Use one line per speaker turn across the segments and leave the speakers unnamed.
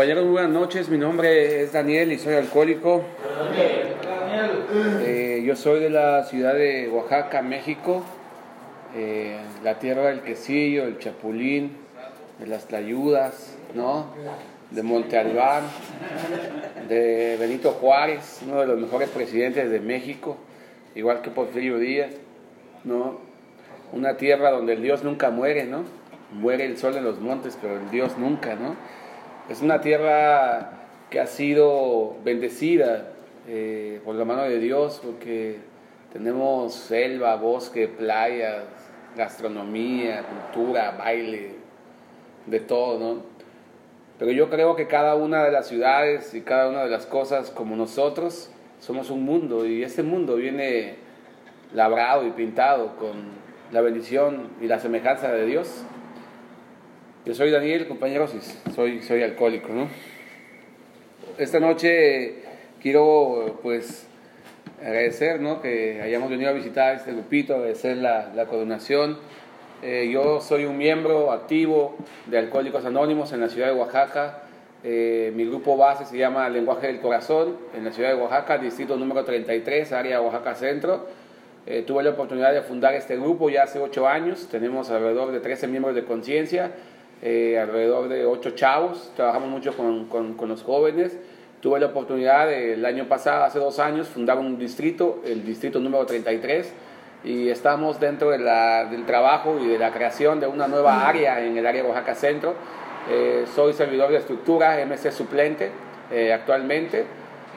Compañeros, buenas noches. Mi nombre es Daniel y soy alcohólico. Eh, yo soy de la ciudad de Oaxaca, México, eh, la tierra del quesillo, el chapulín, de las tlayudas, ¿no? De Monte Albán, de Benito Juárez, uno de los mejores presidentes de México, igual que Porfirio Díaz, ¿no? Una tierra donde el Dios nunca muere, ¿no? Muere el sol en los montes, pero el Dios nunca, ¿no? Es una tierra que ha sido bendecida eh, por la mano de Dios, porque tenemos selva, bosque, playas, gastronomía, cultura, baile, de todo, ¿no? Pero yo creo que cada una de las ciudades y cada una de las cosas como nosotros somos un mundo y ese mundo viene labrado y pintado con la bendición y la semejanza de Dios. Yo soy Daniel, compañeros, y soy, soy alcohólico, ¿no? Esta noche quiero, pues, agradecer, ¿no? Que hayamos venido a visitar este grupito, agradecer la, la coronación. Eh, yo soy un miembro activo de Alcohólicos Anónimos en la ciudad de Oaxaca. Eh, mi grupo base se llama Lenguaje del Corazón en la ciudad de Oaxaca, distrito número 33, área Oaxaca Centro. Eh, tuve la oportunidad de fundar este grupo ya hace ocho años. Tenemos alrededor de 13 miembros de conciencia eh, alrededor de ocho chavos, trabajamos mucho con, con, los jóvenes. Tuve la oportunidad el año pasado, hace dos años, fundar un distrito, el distrito número 33, y estamos dentro de la, del trabajo y de la creación de una nueva área en el área de Oaxaca Centro. Eh, soy servidor de estructura, MC suplente eh, actualmente,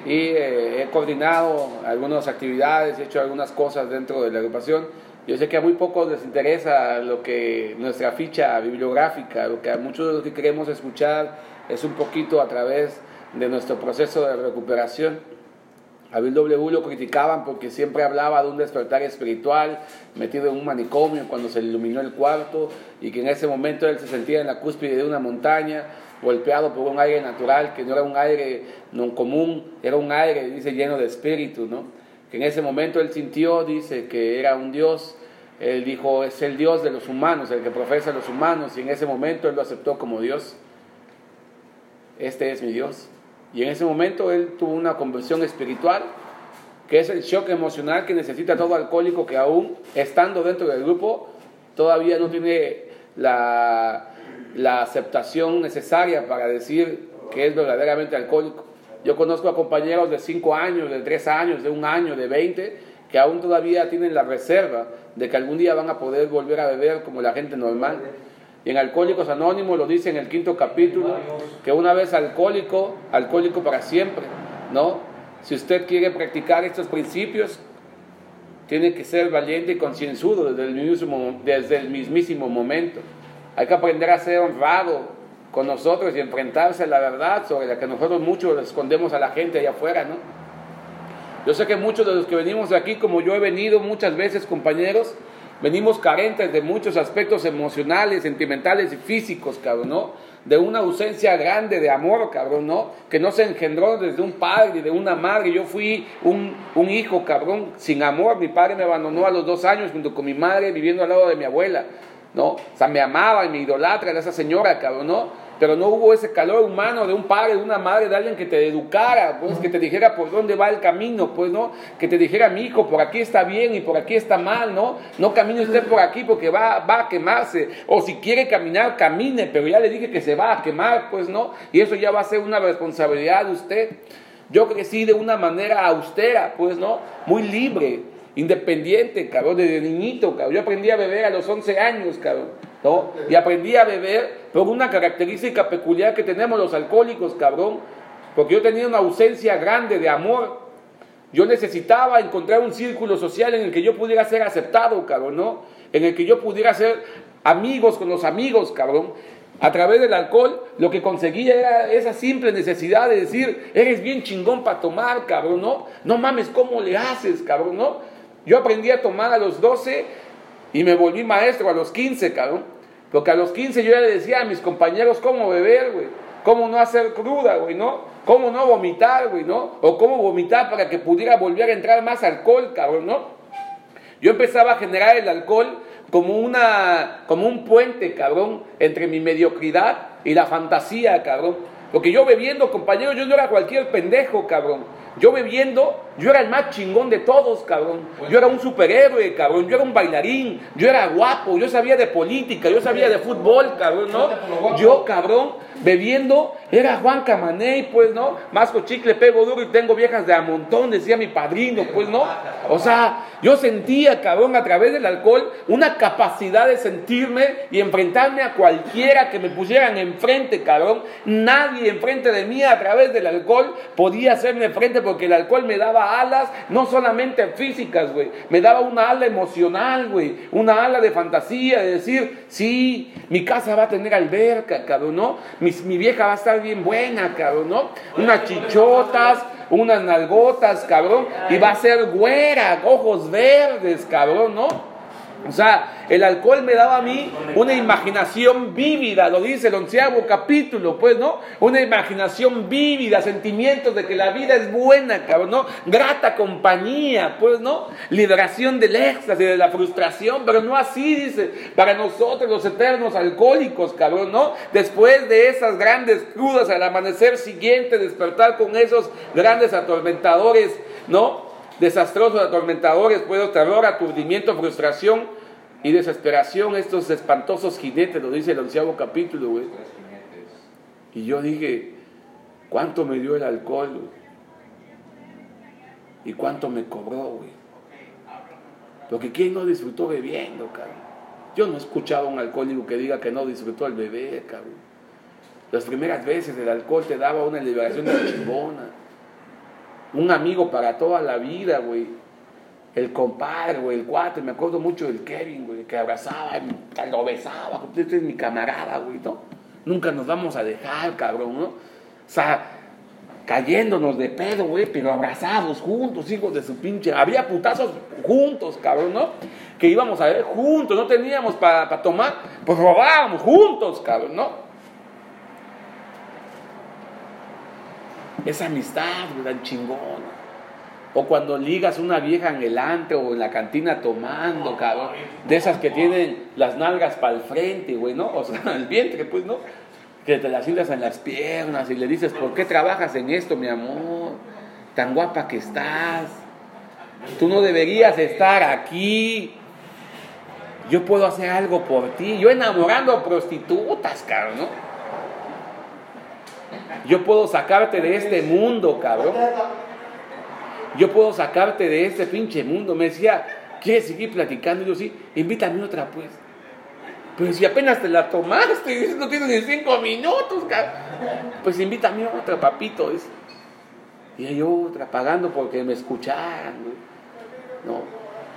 y he coordinado algunas actividades, he hecho algunas cosas dentro de la agrupación yo sé que a muy pocos les interesa lo que nuestra ficha bibliográfica, lo que a muchos de los que queremos escuchar es un poquito a través de nuestro proceso de recuperación. A Bill W lo criticaban porque siempre hablaba de un despertar espiritual metido en un manicomio cuando se iluminó el cuarto y que en ese momento él se sentía en la cúspide de una montaña golpeado por un aire natural que no era un aire no común, era un aire, dice, lleno de espíritu, ¿no? Que en ese momento él sintió, dice, que era un Dios, él dijo, es el Dios de los humanos, el que profesa a los humanos, y en ese momento él lo aceptó como Dios. Este es mi Dios. Y en ese momento él tuvo una conversión espiritual, que es el shock emocional que necesita todo alcohólico que aún estando dentro del grupo, todavía no tiene la, la aceptación necesaria para decir que es verdaderamente alcohólico. Yo conozco a compañeros de 5 años, de 3 años, de un año, de 20, que aún todavía tienen la reserva de que algún día van a poder volver a beber como la gente normal. Y en Alcohólicos Anónimos lo dice en el quinto capítulo, que una vez alcohólico, alcohólico para siempre, ¿no? Si usted quiere practicar estos principios, tiene que ser valiente y concienzudo desde el, mismo, desde el mismísimo momento. Hay que aprender a ser honrado, con nosotros y enfrentarse a la verdad sobre la que nosotros muchos escondemos a la gente allá afuera, ¿no? Yo sé que muchos de los que venimos aquí, como yo he venido muchas veces, compañeros, venimos carentes de muchos aspectos emocionales, sentimentales y físicos, cabrón, ¿no? De una ausencia grande de amor, cabrón, ¿no? Que no se engendró desde un padre y de una madre. Yo fui un, un hijo, cabrón, sin amor. Mi padre me abandonó a los dos años junto con mi madre, viviendo al lado de mi abuela, ¿no? O sea, me amaba y me idolatra de esa señora, cabrón, ¿no? Pero no hubo ese calor humano de un padre, de una madre, de alguien que te educara, pues que te dijera por dónde va el camino, pues no, que te dijera mi hijo, por aquí está bien y por aquí está mal, ¿no? No camine usted por aquí porque va, va a quemarse, o si quiere caminar, camine, pero ya le dije que se va a quemar, pues no, y eso ya va a ser una responsabilidad de usted. Yo crecí de una manera austera, pues no, muy libre, independiente, cabrón, desde niñito, cabrón. Yo aprendí a beber a los 11 años, cabrón, ¿no? Y aprendí a beber por una característica peculiar que tenemos los alcohólicos, cabrón, porque yo tenía una ausencia grande de amor. Yo necesitaba encontrar un círculo social en el que yo pudiera ser aceptado, cabrón, ¿no? En el que yo pudiera ser amigos con los amigos, cabrón. A través del alcohol, lo que conseguía era esa simple necesidad de decir, eres bien chingón para tomar, cabrón, ¿no? No mames, ¿cómo le haces, cabrón, no? Yo aprendí a tomar a los 12 y me volví maestro a los 15, cabrón. Porque a los 15 yo ya le decía a mis compañeros cómo beber, güey. Cómo no hacer cruda, güey, ¿no? Cómo no vomitar, güey, ¿no? O cómo vomitar para que pudiera volver a entrar más alcohol, cabrón, ¿no? Yo empezaba a generar el alcohol como, una, como un puente, cabrón, entre mi mediocridad y la fantasía, cabrón. Porque yo bebiendo, compañero, yo no era cualquier pendejo, cabrón. Yo bebiendo, yo era el más chingón de todos, cabrón. Yo era un superhéroe, cabrón. Yo era un bailarín. Yo era guapo. Yo sabía de política. Yo sabía de fútbol, cabrón, ¿no? Yo, cabrón, bebiendo, era Juan Camaney, pues, ¿no? Masco chicle, pego duro y tengo viejas de a montón, decía mi padrino, pues, ¿no? O sea, yo sentía, cabrón, a través del alcohol, una capacidad de sentirme y enfrentarme a cualquiera que me pusieran enfrente, cabrón. Nadie enfrente de mí a través del alcohol podía hacerme frente porque el alcohol me daba alas, no solamente físicas, güey, me daba una ala emocional, güey, una ala de fantasía, de decir, sí, mi casa va a tener alberca, cabrón, ¿no? Mi, mi vieja va a estar bien buena, cabrón, ¿no? Unas chichotas, unas nalgotas, cabrón, y va a ser güera, ojos verdes, cabrón, ¿no? O sea, el alcohol me daba a mí una imaginación vívida, lo dice el onceavo capítulo, pues, ¿no? Una imaginación vívida, sentimientos de que la vida es buena, cabrón, ¿no? Grata compañía, pues, ¿no? Liberación del éxtasis, de la frustración, pero no así, dice, para nosotros los eternos alcohólicos, cabrón, ¿no? Después de esas grandes crudas, al amanecer siguiente, despertar con esos grandes atormentadores, ¿no? Desastrosos, atormentadores, puedo terror, aturdimiento, frustración y desesperación, estos espantosos jinetes, lo dice el onceavo capítulo, güey. Y yo dije, ¿cuánto me dio el alcohol? ¿Y cuánto me cobró, güey? Porque ¿quién no disfrutó bebiendo, cabrón? Yo no he escuchado a un alcohólico que diga que no disfrutó el bebé, cabrón. Las primeras veces el alcohol te daba una liberación de chingona un amigo para toda la vida, güey. El compadre, güey, el cuate, me acuerdo mucho del Kevin, güey, que abrazaba, lo besaba, este es mi camarada, güey, ¿no? Nunca nos vamos a dejar, cabrón, ¿no? O sea, cayéndonos de pedo, güey, pero abrazados juntos, hijos de su pinche. Había putazos juntos, cabrón, ¿no? Que íbamos a ver juntos, no teníamos para tomar, pues robábamos juntos, cabrón, ¿no? Esa amistad, tan chingona. O cuando ligas una vieja en el o en la cantina tomando, cabrón. De esas que tienen las nalgas para el frente, güey, ¿no? O sea, el vientre, pues, ¿no? Que te las hilas en las piernas y le dices, ¿por qué trabajas en esto, mi amor? Tan guapa que estás. Tú no deberías estar aquí. Yo puedo hacer algo por ti. Yo enamorando prostitutas, cabrón, ¿no? Yo puedo sacarte de este mundo, cabrón. Yo puedo sacarte de este pinche mundo. Me decía, ¿quieres seguir platicando? Y yo sí, invítame otra, pues. Pero si apenas te la tomaste, no tienes ni cinco minutos, cabrón. Pues invítame otra, papito. Y hay otra, pagando porque me escucharan. No,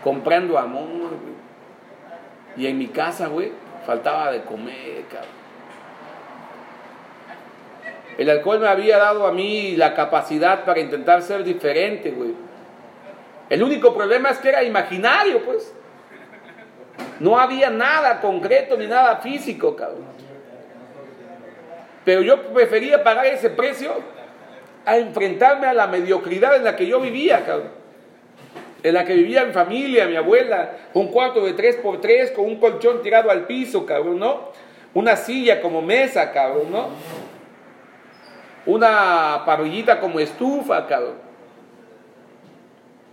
comprando amor. Y en mi casa, güey, faltaba de comer, cabrón. El alcohol me había dado a mí la capacidad para intentar ser diferente, güey. El único problema es que era imaginario, pues. No había nada concreto ni nada físico, cabrón. Pero yo prefería pagar ese precio a enfrentarme a la mediocridad en la que yo vivía, cabrón. En la que vivía en familia, mi abuela, un cuarto de tres por tres, con un colchón tirado al piso, cabrón, ¿no? Una silla como mesa, cabrón, ¿no? Una parrillita como estufa, cabrón.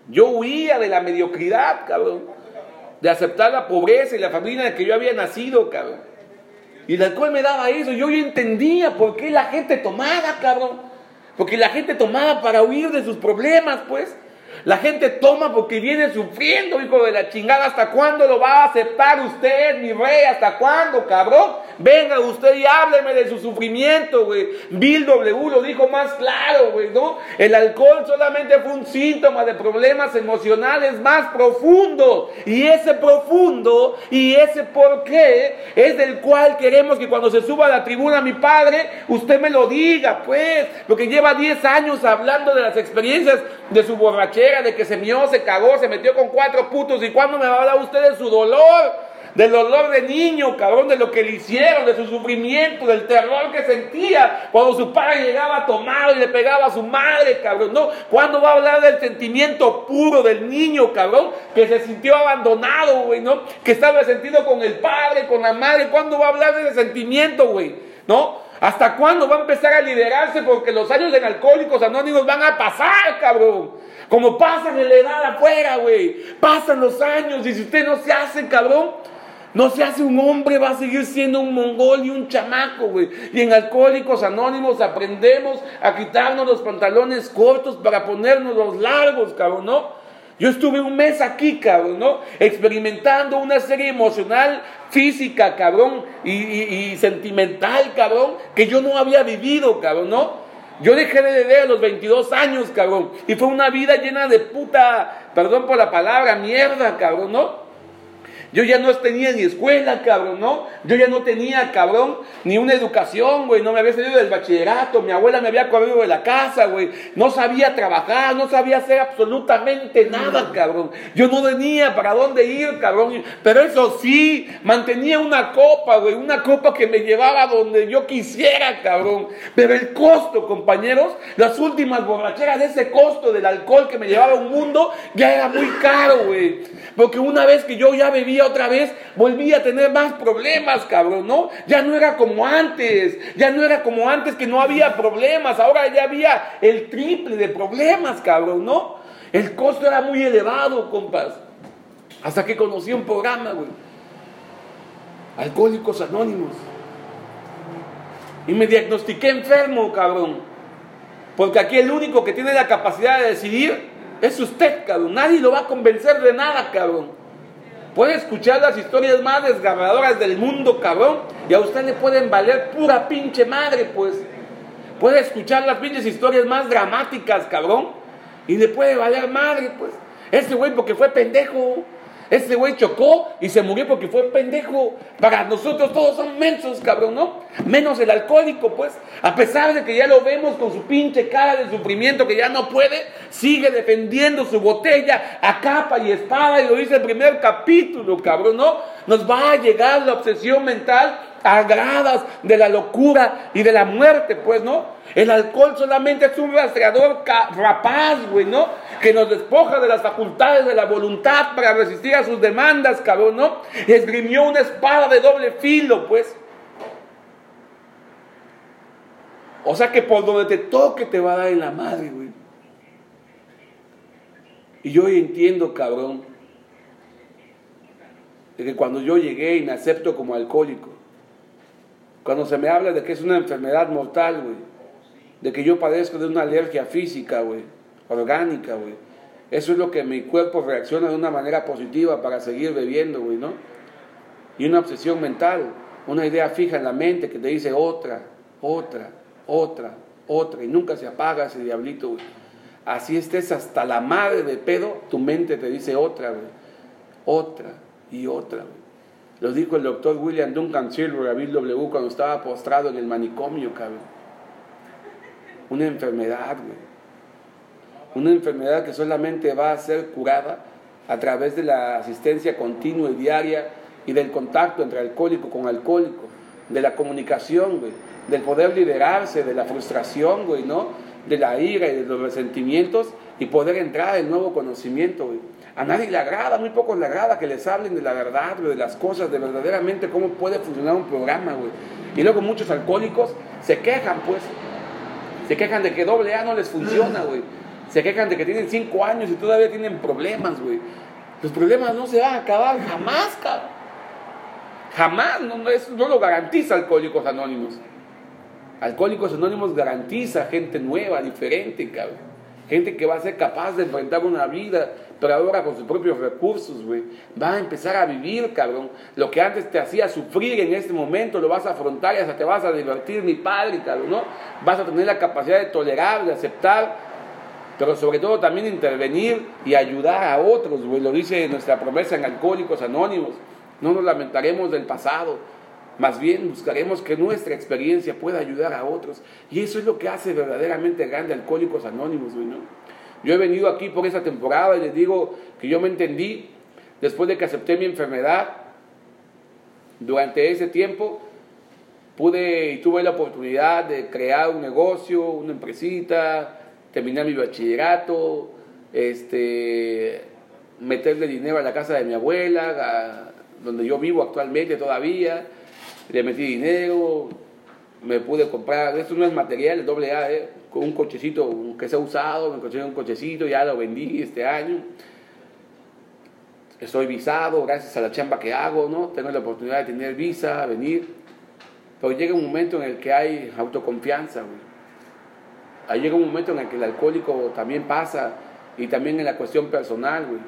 Yo huía de la mediocridad, cabrón. De aceptar la pobreza y la familia en la que yo había nacido, cabrón. Y el alcohol me daba eso. Yo, yo entendía por qué la gente tomaba, cabrón. Porque la gente tomaba para huir de sus problemas, pues. La gente toma porque viene sufriendo, hijo de la chingada. ¿Hasta cuándo lo va a aceptar usted, mi rey? ¿Hasta cuándo, cabrón? Venga usted y hábleme de su sufrimiento, güey. Bill W lo dijo más claro, güey, ¿no? El alcohol solamente fue un síntoma de problemas emocionales más profundos. Y ese profundo y ese por qué es del cual queremos que cuando se suba a la tribuna mi padre, usted me lo diga, pues. Porque lleva 10 años hablando de las experiencias de su borrachera, de que se mió, se cagó, se metió con cuatro putos. ¿Y cuándo me va a hablar usted de su dolor? del dolor de niño, cabrón, de lo que le hicieron, de su sufrimiento, del terror que sentía cuando su padre llegaba tomado y le pegaba a su madre, cabrón. No, ¿cuándo va a hablar del sentimiento puro del niño, cabrón, que se sintió abandonado, güey, ¿no? Que estaba sentido con el padre, con la madre. ¿Cuándo va a hablar de ese sentimiento, güey? ¿No? ¿Hasta cuándo va a empezar a liderarse? Porque los años en Alcohólicos Anónimos van a pasar, cabrón. Como pasan en la edad afuera, güey. Pasan los años y si usted no se hace, cabrón, no se hace un hombre, va a seguir siendo un mongol y un chamaco, güey. Y en Alcohólicos Anónimos aprendemos a quitarnos los pantalones cortos para ponernos los largos, cabrón, ¿no? Yo estuve un mes aquí, cabrón, ¿no? Experimentando una serie emocional, física, cabrón, y, y sentimental, cabrón, que yo no había vivido, cabrón, ¿no? Yo dejé de beber a los 22 años, cabrón. Y fue una vida llena de puta, perdón por la palabra, mierda, cabrón, ¿no? Yo ya no tenía ni escuela, cabrón, ¿no? Yo ya no tenía, cabrón, ni una educación, güey. No me había salido del bachillerato. Mi abuela me había corrido de la casa, güey. No sabía trabajar, no sabía hacer absolutamente nada, cabrón. Yo no tenía para dónde ir, cabrón. Pero eso sí, mantenía una copa, güey. Una copa que me llevaba donde yo quisiera, cabrón. Pero el costo, compañeros, las últimas borracheras de ese costo del alcohol que me llevaba a un mundo, ya era muy caro, güey. Porque una vez que yo ya bebía otra vez, volví a tener más problemas, cabrón, ¿no? Ya no era como antes, ya no era como antes que no había problemas, ahora ya había el triple de problemas, cabrón, ¿no? El costo era muy elevado, compas. Hasta que conocí un programa, güey. Alcohólicos Anónimos. Y me diagnostiqué enfermo, cabrón. Porque aquí el único que tiene la capacidad de decidir es usted, cabrón. Nadie lo va a convencer de nada, cabrón. Puede escuchar las historias más desgarradoras del mundo, cabrón. Y a usted le pueden valer pura pinche madre, pues. Puede escuchar las pinches historias más dramáticas, cabrón. Y le puede valer madre, pues. Ese güey porque fue pendejo. Ese güey chocó y se murió porque fue pendejo. Para nosotros todos son mensos, cabrón, ¿no? Menos el alcohólico, pues. A pesar de que ya lo vemos con su pinche cara de sufrimiento que ya no puede, sigue defendiendo su botella a capa y espada. Y lo dice el primer capítulo, cabrón, ¿no? Nos va a llegar la obsesión mental a gradas de la locura y de la muerte, pues, ¿no? El alcohol solamente es un rastreador rapaz, güey, ¿no? Que nos despoja de las facultades de la voluntad para resistir a sus demandas, cabrón, ¿no? Esgrimió una espada de doble filo, pues. O sea que por donde te toque te va a dar en la madre, güey. Y yo entiendo, cabrón, de que cuando yo llegué y me acepto como alcohólico, cuando se me habla de que es una enfermedad mortal, güey, de que yo padezco de una alergia física, güey, orgánica, güey. Eso es lo que mi cuerpo reacciona de una manera positiva para seguir bebiendo, güey, ¿no? Y una obsesión mental, una idea fija en la mente que te dice otra, otra, otra, otra, y nunca se apaga ese diablito, güey. Así estés hasta la madre de pedo, tu mente te dice otra, güey. Otra y otra, güey. Lo dijo el doctor William Duncan Silver a Bill W. cuando estaba postrado en el manicomio, cabrón una enfermedad, güey. Una enfermedad que solamente va a ser curada a través de la asistencia continua y diaria y del contacto entre alcohólico con alcohólico, de la comunicación, güey, del poder liderarse, de la frustración, güey, ¿no? De la ira y de los resentimientos y poder entrar en nuevo conocimiento, güey. A nadie le agrada, muy pocos le agrada que les hablen de la verdad, de las cosas, de verdaderamente cómo puede funcionar un programa, güey. Y luego muchos alcohólicos se quejan, pues, se quejan de que doble A no les funciona, güey. Se quejan de que tienen cinco años y todavía tienen problemas, güey. Los problemas no se van a acabar jamás, cabrón. Jamás, no, no, no lo garantiza Alcohólicos Anónimos. Alcohólicos Anónimos garantiza gente nueva, diferente, cabrón. Gente que va a ser capaz de enfrentar una vida, pero ahora con sus propios recursos, güey. Va a empezar a vivir, cabrón. Lo que antes te hacía sufrir en este momento, lo vas a afrontar y hasta te vas a divertir, mi padre, cabrón, ¿no? Vas a tener la capacidad de tolerar, de aceptar, pero sobre todo también intervenir y ayudar a otros, güey. Lo dice nuestra promesa en Alcohólicos Anónimos. No nos lamentaremos del pasado, más bien buscaremos que nuestra experiencia pueda ayudar a otros. Y eso es lo que hace verdaderamente grande Alcohólicos Anónimos, ¿no? Yo he venido aquí por esa temporada y les digo que yo me entendí después de que acepté mi enfermedad. Durante ese tiempo pude y tuve la oportunidad de crear un negocio, una empresita, terminar mi bachillerato, este, meterle dinero a la casa de mi abuela, donde yo vivo actualmente todavía le metí dinero me pude comprar, esto no es material, doble A, ¿eh? un cochecito que se ha usado, me conseguí un cochecito, ya lo vendí este año. Estoy visado gracias a la chamba que hago, ¿no? Tengo la oportunidad de tener visa, venir. Pero llega un momento en el que hay autoconfianza, güey. Ahí llega un momento en el que el alcohólico también pasa y también en la cuestión personal, güey.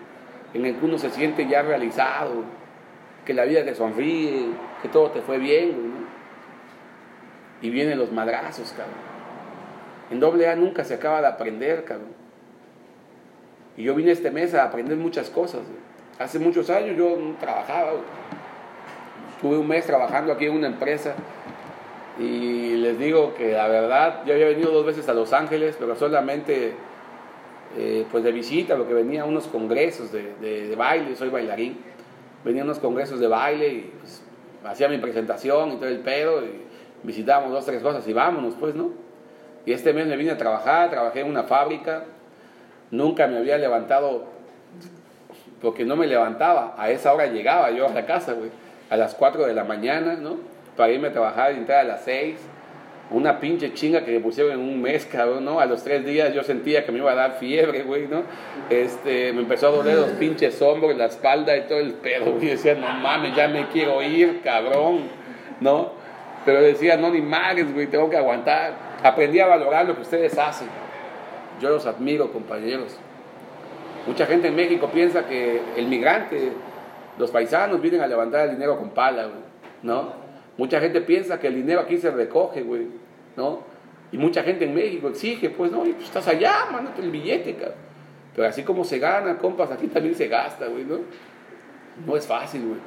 En el que uno se siente ya realizado, que la vida te sonríe, que todo te fue bien, güey. Y vienen los madrazos, cabrón. En doble A nunca se acaba de aprender, cabrón. Y yo vine este mes a aprender muchas cosas. Hace muchos años yo trabajaba. Tuve un mes trabajando aquí en una empresa. Y les digo que la verdad, yo había venido dos veces a Los Ángeles, pero solamente eh, pues de visita, lo que venía a unos congresos de, de, baile, soy bailarín. Venía a unos congresos de baile y pues, hacía mi presentación y todo el pedo. Y visitábamos dos, tres cosas y vámonos, pues, ¿no? Y este mes me vine a trabajar, trabajé en una fábrica, nunca me había levantado, porque no me levantaba, a esa hora llegaba yo a la casa, güey, a las 4 de la mañana, ¿no? Para irme a trabajar y entrar a las 6. Una pinche chinga que me pusieron en un mes, cabrón, ¿no? A los tres días yo sentía que me iba a dar fiebre, güey, ¿no? Este, me empezó a doler los pinches hombros, la espalda y todo el pedo, güey. Decía, no mames, ya me quiero ir, cabrón, ¿no? Pero decía, no, ni madres, güey, tengo que aguantar. Aprendí a valorar lo que ustedes hacen. Yo los admiro, compañeros. Mucha gente en México piensa que el migrante, los paisanos vienen a levantar el dinero con pala, güey, ¿no? Mucha gente piensa que el dinero aquí se recoge, güey, ¿no? Y mucha gente en México exige, pues, no, pues estás allá, mándate el billete, cabrón. Pero así como se gana, compas, aquí también se gasta, güey, ¿no? No es fácil, güey.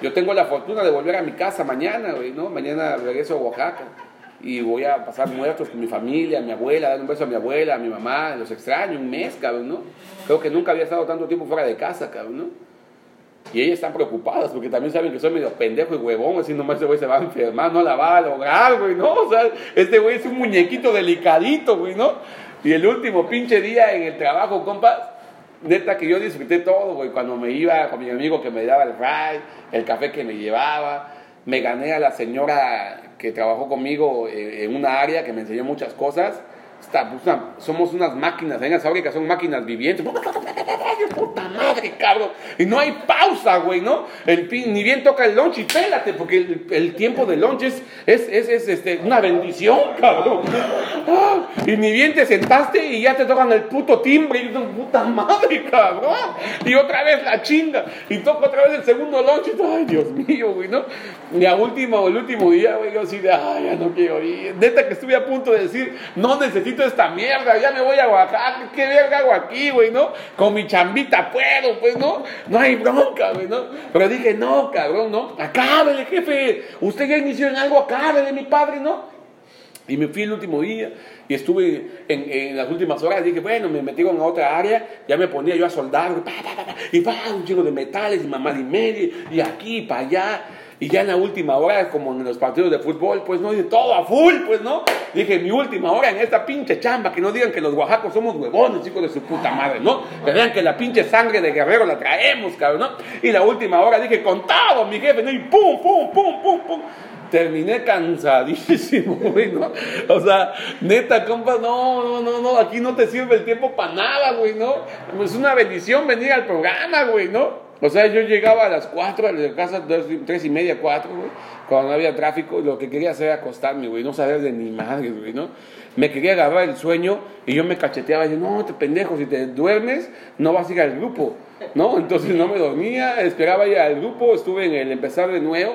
Yo tengo la fortuna de volver a mi casa mañana, güey, ¿no? Mañana regreso a Oaxaca y voy a pasar muertos con mi familia, mi abuela, dar un beso a mi abuela, a mi mamá, los extraño, un mes, cabrón, ¿no? Creo que nunca había estado tanto tiempo fuera de casa, cabrón, ¿no? Y ellas están preocupadas porque también saben que soy medio pendejo y huevón, así nomás ese güey se va a enfermar, no la va a lograr, güey, ¿no? O sea, este güey es un muñequito delicadito, güey, ¿no? Y el último pinche día en el trabajo, compas, neta que yo disfruté todo, güey, cuando me iba con mi amigo que me daba el ride, el café que me llevaba, me gané a la señora que trabajó conmigo eh, en una área que me enseñó muchas cosas. Está, pues, somos unas máquinas, en esa fábrica son máquinas vivientes. Puta madre, cabrón. Y no hay pausa, güey, ¿no? El, ni bien toca el lunch y pélate, porque el, tiempo de lunch es, es, es, este, una bendición, cabrón. Ah, y ni bien te sentaste y ya te tocan el puto timbre. Y puta madre, cabrón. Y otra vez la chinga. Y toca otra vez el segundo lunch. Ay, Dios mío, güey, ¿no? Y al último, el último día, güey, yo así de, ay, ya no quiero ir. Neta que estuve a punto de decir, no necesito esta mierda, ya me voy a Oaxaca, ¿qué verga hago aquí, güey, no? Con mi chambita puedo, pues, ¿no? No hay bronca, güey, ¿no? Pero dije, no, cabrón, ¿no? Acábele, jefe, usted ya inició en algo, acábele, mi padre, ¿no? Y me fui el último día y estuve en, las últimas horas. Dije, bueno, me metieron a otra área. Ya me ponía yo a soldar. y pa, un chico de metales y mamá y media. Y aquí, para allá. Y ya en la última hora, como en los partidos de fútbol, pues no, dije todo a full, pues no. Dije, mi última hora en esta pinche chamba, que no digan que los oaxacos somos huevones, hijos de su puta madre, ¿no? Que vean que la pinche sangre de guerrero la traemos, cabrón, ¿no? Y la última hora dije, contado, mi jefe, ¿no? Y pum, pum, pum, pum, pum. Terminé cansadísimo, güey, ¿no? O sea, neta, compa, no, no, no, no, aquí no te sirve el tiempo para nada, güey, ¿no? Es una bendición venir al programa, güey, ¿no? O sea, yo llegaba a las 4 de casa, tres y media, 4, güey, cuando no había tráfico, lo que quería hacer era acostarme, güey, no saber de ni madre, güey, ¿no? Me quería agarrar el sueño y yo me cacheteaba y yo, no, te pendejo, si te duermes, no vas a ir al grupo, ¿no? Entonces no me dormía, esperaba ir al grupo, estuve en el empezar de nuevo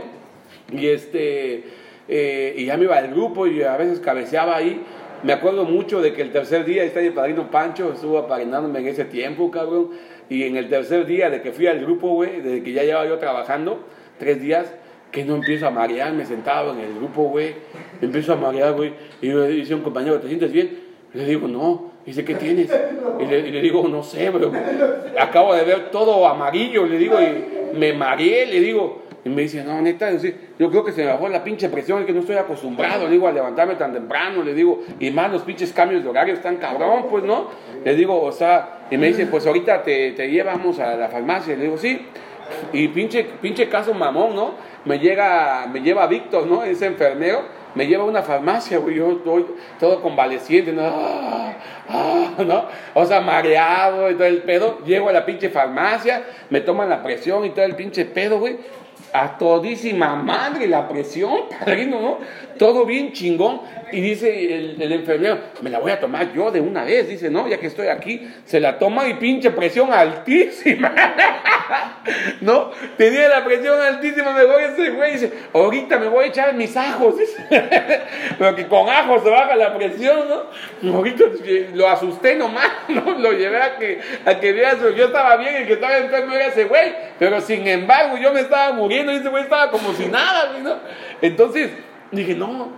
y este, eh, y ya me iba al grupo y a veces cabeceaba ahí. Me acuerdo mucho de que el tercer día está el padrino Pancho, estuvo apadrinándome en ese tiempo, cabrón y en el tercer día de que fui al grupo, güey, desde que ya llevaba yo trabajando, tres días, que no empiezo a marearme sentado en el grupo, güey. Empiezo a marear, güey. Y me dice un compañero, ¿te sientes bien? le digo, no. dice, ¿qué tienes? Y le, y le, digo, no sé, bro. Acabo de ver todo amarillo, le digo, y me mareé, le digo, y me dice, no, neta, yo creo que se me bajó la pinche presión, es que no estoy acostumbrado, le digo, a levantarme tan temprano, le digo, y más los pinches cambios de horario están cabrón, pues, ¿no? Le digo, o sea, y me dice, pues ahorita te, te llevamos a la farmacia, le digo, sí, y pinche, pinche caso mamón, ¿no? Me llega, me lleva Víctor, ¿no? Ese enfermero, me lleva a una farmacia, güey, yo estoy todo convaleciente, ¿no? Ah, ah, ¿no? O sea, mareado y todo el pedo. Llego a la pinche farmacia, me toman la presión y todo el pinche pedo, güey. A todísima madre la presión, padrino, ¿no? Todo bien chingón. Y dice el, enfermero, me la voy a tomar yo de una vez. Dice, no, ya que estoy aquí, se la toma y pinche presión altísima. ¿No? Tenía la presión altísima, me voy ese güey. Dice, ahorita me voy a echar mis ajos. Dice, pero que con ajos se baja la presión, ¿no? Ahorita lo asusté nomás, ¿no? Lo llevé a que, a que. Yo estaba bien, el que estaba enfermo era ese güey. Pero sin embargo, yo me estaba muriendo y ese güey estaba como si nada, ¿no? Entonces, dije, no,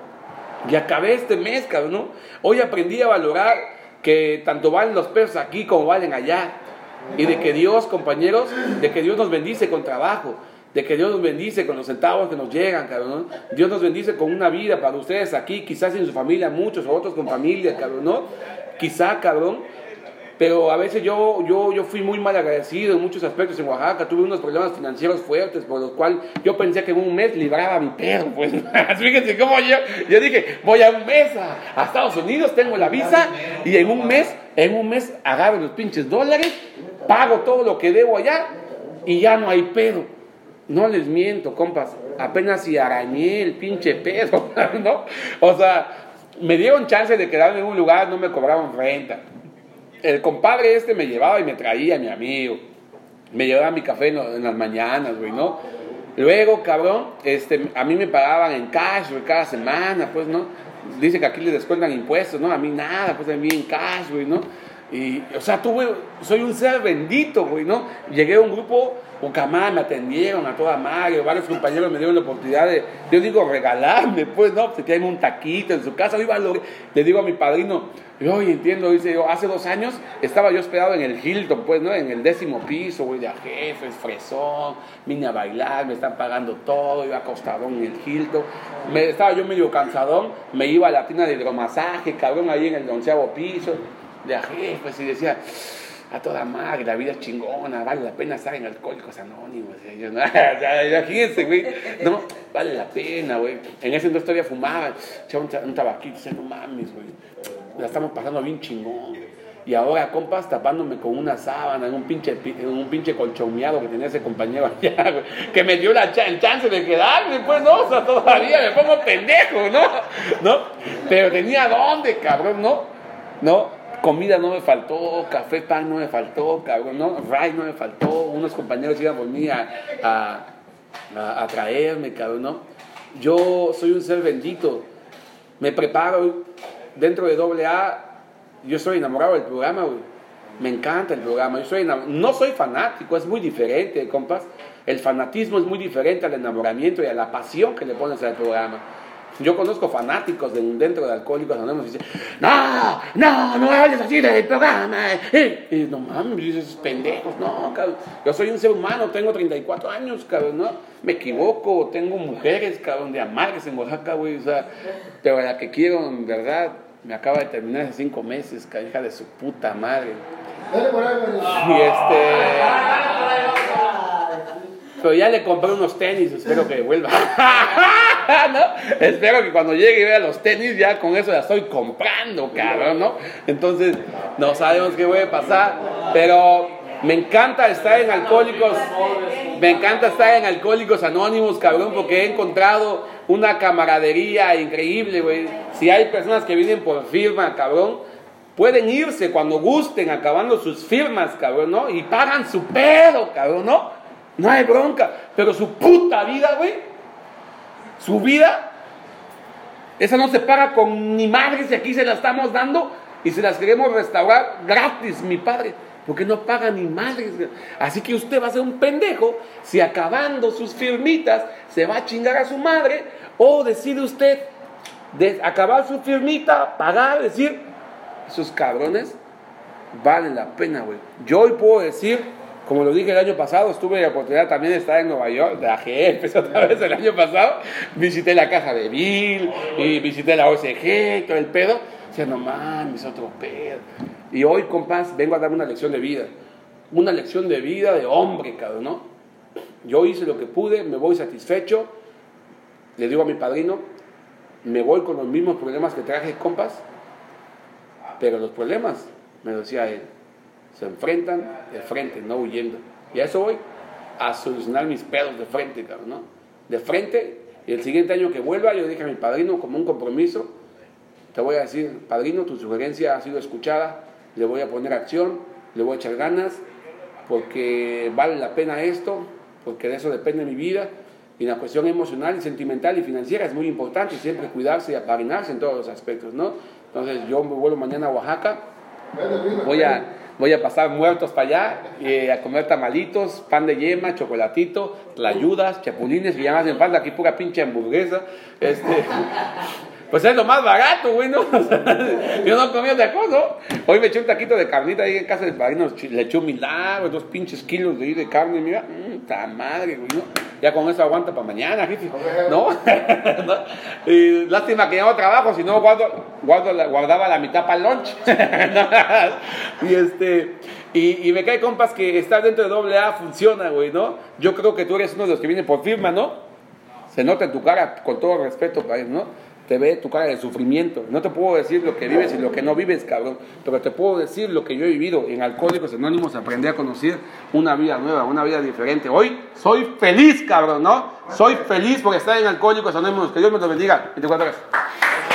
y acabé este mes, cabrón, ¿no? Hoy aprendí a valorar que tanto valen los pesos aquí como valen allá. Y de que Dios, compañeros, de que Dios nos bendice con trabajo, de que Dios nos bendice con los centavos que nos llegan, cabrón. ¿no? Dios nos bendice con una vida para ustedes aquí, quizás en su familia, muchos, otros con familia, cabrón, ¿no? Quizá, cabrón, pero a veces yo, yo, yo fui muy mal agradecido en muchos aspectos en Oaxaca, tuve unos problemas financieros fuertes por los cuales yo pensé que en un mes libraba mi perro, pues fíjense cómo yo, yo dije, voy a un mes a, Estados Unidos, tengo la visa y en un mes, en un mes agarro los pinches dólares, pago todo lo que debo allá y ya no hay pedo. No les miento, compas, apenas si arañé el pinche pedo, ¿no? O sea, me dieron chance de quedarme en un lugar, no me cobraban renta el compadre este me llevaba y me traía a mi amigo. Me llevaba mi café en, las mañanas, güey, ¿no? Luego, cabrón, este, a mí me pagaban en cash, güey, cada semana, pues, ¿no? Dice que aquí les descuentan impuestos, ¿no? A mí nada, pues a mí en cash, güey, ¿no? Y, o sea, tuve, soy un ser bendito, güey, ¿no? Llegué a un grupo, Ucamá, me atendieron a toda madre, varios compañeros me dieron la oportunidad de, yo digo, regalarme, pues, ¿no? Se tienen un taquito en su casa, iba, le digo a mi padrino, yo entiendo, dice yo, hace dos años estaba yo hospedado en el Hilton, pues, ¿no? En el décimo piso, güey, de jefes, fresón, vine a bailar, me están pagando todo, iba acostado en el Hilton. Me, estaba yo medio cansadón, me iba a la tina de hidromasaje, cabrón, ahí en el onceavo piso, de jefes, y decía, a toda madre, la vida es chingona, vale la pena estar en Alcohólicos Anónimos. Yo, ¿no? Imagínense, güey, no, vale la pena, güey. En ese entonces todavía fumaba, echaba un, tabaquito, decía, no mames, güey la estamos pasando bien chingón. Y ahora, compas, tapándome con una sábana, en un pinche, en un pinche que tenía ese compañero allá, que me dio la el chance de quedarme, pues no, o todavía me pongo pendejo, ¿no? ¿No? Pero tenía dónde, cabrón, ¿no? ¿No? Comida no me faltó, café, pan no me faltó, cabrón, ¿no? Ray no me faltó, unos compañeros iban por mí a, a, a traerme, cabrón, ¿no? Yo soy un ser bendito, me preparo dentro de AA, yo soy enamorado del programa. Me encanta el programa. Yo soy no soy fanático, es muy diferente, compas. El fanatismo es muy diferente al enamoramiento y a la pasión que le pones al programa. Yo conozco fanáticos de, dentro de Alcohólicos Anónimos y dicen, no, no, no hables así del programa. Y, no mames, dices, pendejos, no, cabrón. Yo soy un ser humano, tengo 34 años, cabrón, ¿no? Me equivoco, tengo mujeres, cabrón, de amargas en Oaxaca, güey, o sea, pero la que quiero, en verdad, me acaba de terminar hace cinco meses, hija de su puta madre. Y este. Pero ya le compré unos tenis, espero que vuelva. Espero que cuando llegue y vea los tenis, ya con eso ya estoy comprando, cabrón, ¿no? Entonces, no sabemos qué puede pasar, pero me encanta estar en Alcohólicos, me encanta estar en Alcohólicos Anónimos, cabrón, porque he encontrado una camaradería increíble, güey. Si hay personas que vienen por firma, cabrón, pueden irse cuando gusten, acabando sus firmas, cabrón, ¿no? Y pagan su pedo, cabrón, ¿no? No hay bronca. Pero su puta vida, güey, su vida, esa no se paga con ni madres y aquí se la estamos dando y se las queremos restaurar gratis, mi padre porque no paga ni madres. Así que usted va a ser un pendejo si acabando sus firmitas se va a chingar a su madre o decide usted de acabar su firmita, pagar, decir, esos cabrones valen la pena, güey. Yo hoy puedo decir, como lo dije el año pasado, estuve la oportunidad también de estar en Nueva York, de AGF, otra vez el año pasado, visité la caja de Bill y visité la OCG, todo el pedo. Decía, no mames, otro pedo. Y hoy, compás, vengo a dar una lección de vida. Una lección de vida de hombre, cabrón, ¿no? Yo hice lo que pude, me voy satisfecho. Le digo a mi padrino, me voy con los mismos problemas que traje, compas, pero los problemas, me decía él, se enfrentan de frente, no huyendo. Y a eso voy, a solucionar mis pedos de frente, cabrón, ¿no? De frente, y el siguiente año que vuelva, yo dije a mi padrino, como un compromiso, te voy a decir, padrino, tu sugerencia ha sido escuchada, le voy a poner acción, le voy a echar ganas, porque vale la pena esto, porque de eso depende mi vida, y la cuestión emocional y sentimental y financiera es muy importante, siempre cuidarse y apadrinarse en todos los aspectos, ¿no? Entonces yo me vuelvo mañana a Oaxaca, voy a, voy a pasar muertos para allá, eh, a comer tamalitos, pan de yema, chocolatito, tlayudas, chapulines, que ya me falta aquí pura pinche hamburguesa, este... Pues es lo más barato, güey, ¿no? yo no comía de cosa. Hoy me eché un taquito de carnita ahí en casa del padrino, le echó un milagro, dos pinches kilos de, de carne, mira, mmm, madre, güey, ¿no? Ya con eso aguanta para mañana, jefe, ¿no? y lástima que ya no trabajo, si no guardo, guardo, guardaba la mitad para el lunch. y este, y, me cae compas que estar dentro de AA funciona, güey, ¿no? Yo creo que tú eres uno de los que viene por firma, ¿no? Se nota en tu cara, con todo respeto, ¿no? Te ve tu cara de sufrimiento. No te puedo decir lo que vives y lo que no vives, cabrón, pero te puedo decir lo que yo he vivido. En Alcohólicos Anónimos aprendí a conocer una vida nueva, una vida diferente. Hoy soy feliz, cabrón, ¿no? Soy feliz por estar en Alcohólicos Anónimos. Que Dios me lo bendiga. 24 horas.